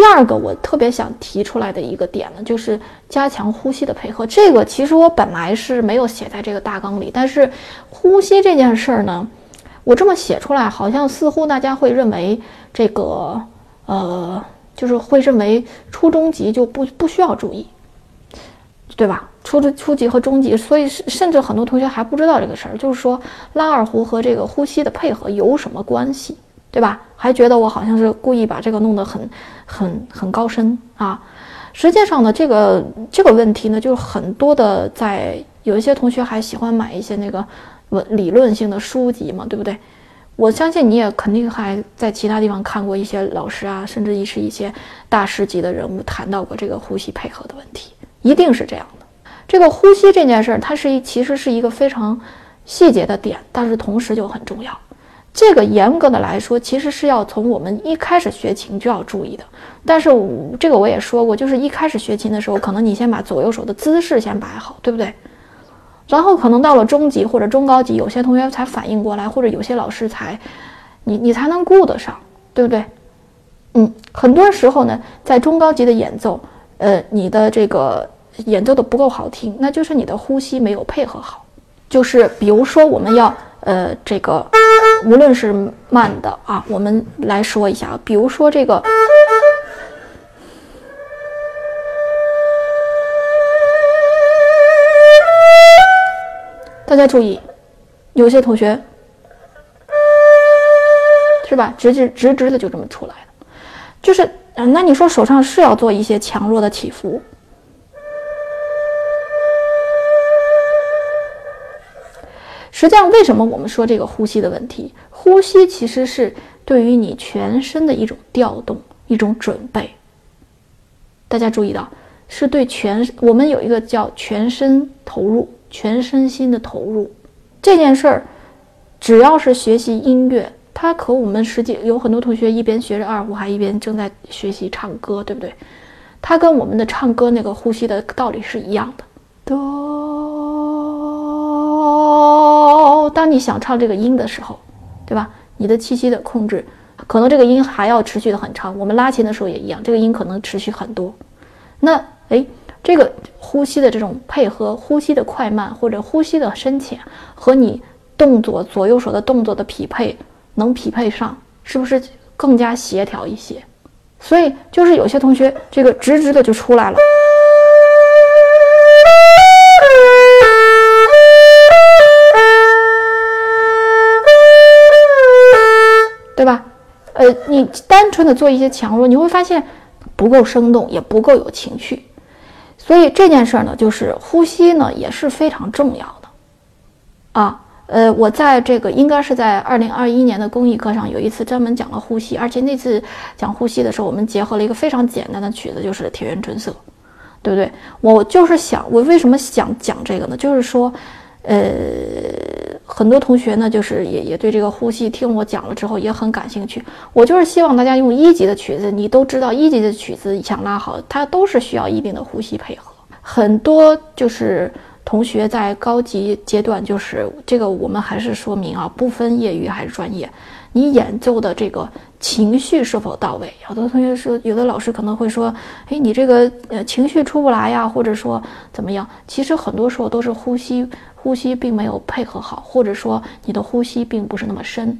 第二个我特别想提出来的一个点呢，就是加强呼吸的配合。这个其实我本来是没有写在这个大纲里，但是呼吸这件事儿呢，我这么写出来，好像似乎大家会认为这个呃，就是会认为初中级就不不需要注意，对吧？初中初级和中级，所以甚至很多同学还不知道这个事儿，就是说拉二胡和这个呼吸的配合有什么关系？对吧？还觉得我好像是故意把这个弄得很、很、很高深啊？实际上呢，这个这个问题呢，就是很多的，在有一些同学还喜欢买一些那个文理论性的书籍嘛，对不对？我相信你也肯定还在其他地方看过一些老师啊，甚至是一些大师级的人物谈到过这个呼吸配合的问题，一定是这样的。这个呼吸这件事儿，它是一其实是一个非常细节的点，但是同时就很重要。这个严格的来说，其实是要从我们一开始学琴就要注意的。但是这个我也说过，就是一开始学琴的时候，可能你先把左右手的姿势先摆好，对不对？然后可能到了中级或者中高级，有些同学才反应过来，或者有些老师才，你你才能顾得上，对不对？嗯，很多时候呢，在中高级的演奏，呃，你的这个演奏的不够好听，那就是你的呼吸没有配合好。就是比如说我们要。呃，这个无论是慢的啊，我们来说一下，比如说这个，大家注意，有些同学是吧，直直直直的就这么出来了，就是，那你说手上是要做一些强弱的起伏。实际上，为什么我们说这个呼吸的问题？呼吸其实是对于你全身的一种调动、一种准备。大家注意到，是对全我们有一个叫全身投入、全身心的投入这件事儿。只要是学习音乐，它和我们实际有很多同学一边学着二胡，还一边正在学习唱歌，对不对？它跟我们的唱歌那个呼吸的道理是一样的。哆。你想唱这个音的时候，对吧？你的气息的控制，可能这个音还要持续的很长。我们拉琴的时候也一样，这个音可能持续很多。那哎，这个呼吸的这种配合，呼吸的快慢或者呼吸的深浅，和你动作左右手的动作的匹配，能匹配上，是不是更加协调一些？所以就是有些同学这个直直的就出来了。对吧？呃，你单纯的做一些强弱，你会发现不够生动，也不够有情趣。所以这件事儿呢，就是呼吸呢也是非常重要的啊。呃，我在这个应该是在二零二一年的公益课上有一次专门讲了呼吸，而且那次讲呼吸的时候，我们结合了一个非常简单的曲子，就是《铁原春色》，对不对？我就是想，我为什么想讲这个呢？就是说，呃。很多同学呢，就是也也对这个呼吸听我讲了之后也很感兴趣。我就是希望大家用一级的曲子，你都知道一级的曲子想拉好，它都是需要一定的呼吸配合。很多就是同学在高级阶段，就是这个我们还是说明啊，不分业余还是专业，你演奏的这个情绪是否到位？有的同学说，有的老师可能会说，哎，你这个呃情绪出不来呀，或者说怎么样？其实很多时候都是呼吸。呼吸并没有配合好，或者说你的呼吸并不是那么深，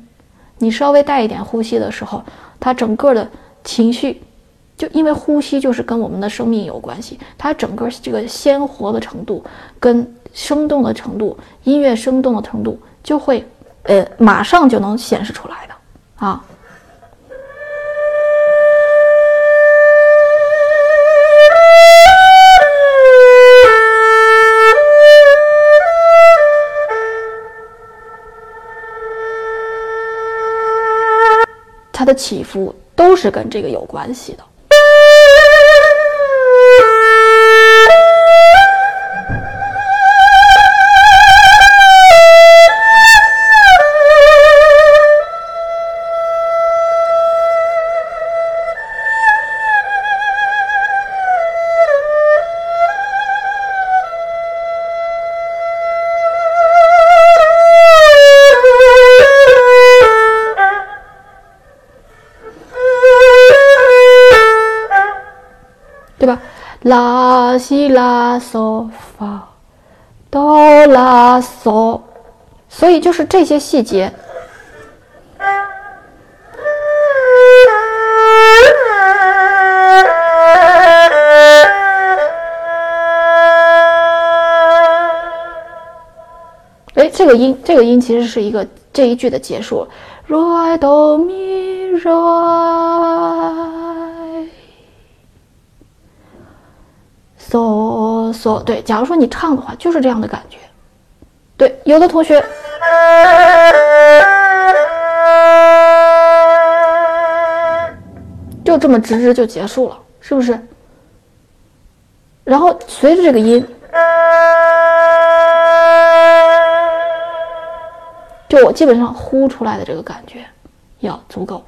你稍微带一点呼吸的时候，它整个的情绪，就因为呼吸就是跟我们的生命有关系，它整个这个鲜活的程度跟生动的程度，音乐生动的程度就会，呃，马上就能显示出来的啊。起伏都是跟这个有关系的。对吧？拉西拉嗦发哆拉嗦，所以就是这些细节。哎，这个音，这个音其实是一个这一句的结束。Rai do mi rai so so，对，假如说你唱的话，就是这样的感觉。对，有的同学就这么直直就结束了，是不是？然后随着这个音，就我基本上呼出来的这个感觉要足够。